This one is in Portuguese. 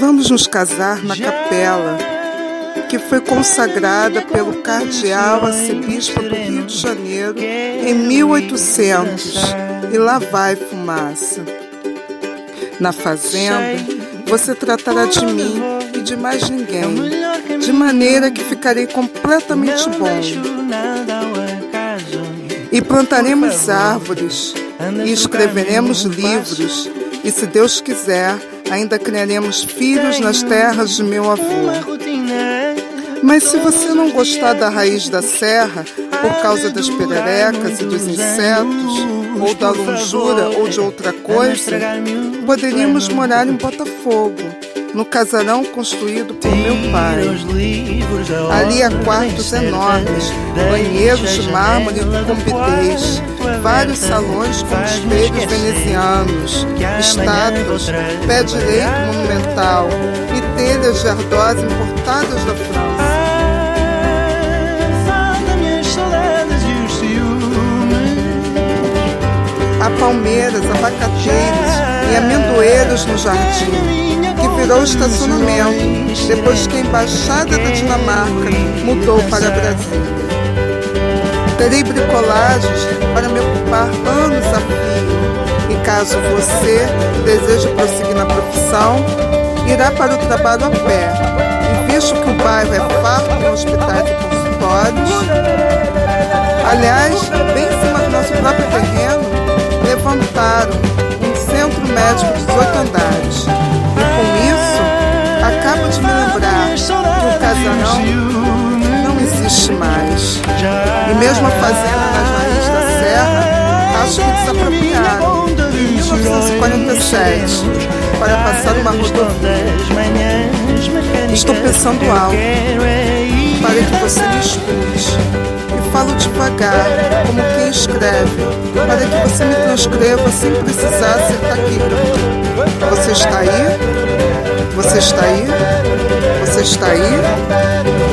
Vamos nos casar na capela que foi consagrada pelo cardeal arcebispo do Rio de Janeiro em 1800 e lá vai fumaça. Na fazenda, você tratará de mim e de mais ninguém, de maneira que ficarei completamente bom. E plantaremos árvores e escreveremos livros, e se Deus quiser, ainda criaremos filhos nas terras de meu avô. Mas se você não gostar da raiz da serra, por causa das pererecas e dos insetos, ou da longura ou de outra coisa, poderíamos morar em Botafogo no casarão construído por meu pai. Ali há quartos enormes, banheiros de mármore com bidês, vários salões com espelhos venezianos, estátuas, pé direito monumental e telhas de ardós importadas da França. Há palmeiras, abacateiros e amendoeiros no jardim que virou estacionamento depois que a Embaixada da Dinamarca mudou para Brasil. Terei bricolagens para me ocupar anos a fio e caso você deseje prosseguir na profissão, irá para o trabalho a pé. E visto que o bairro é farto de hospitais e consultórios, aliás, bem em cima do nosso próprio terreno, levantaram médico de 18 andares casarão não existe mais. E mesmo a fazenda nas raízes da serra, acho que desapropriaram em 1947 para passar uma rodovia. Estou pensando alto para que você me escute. Falo devagar, como quem escreve, para que você me transcreva sem precisar ser taquígrafo. Você está aí? Você está aí? Você está aí?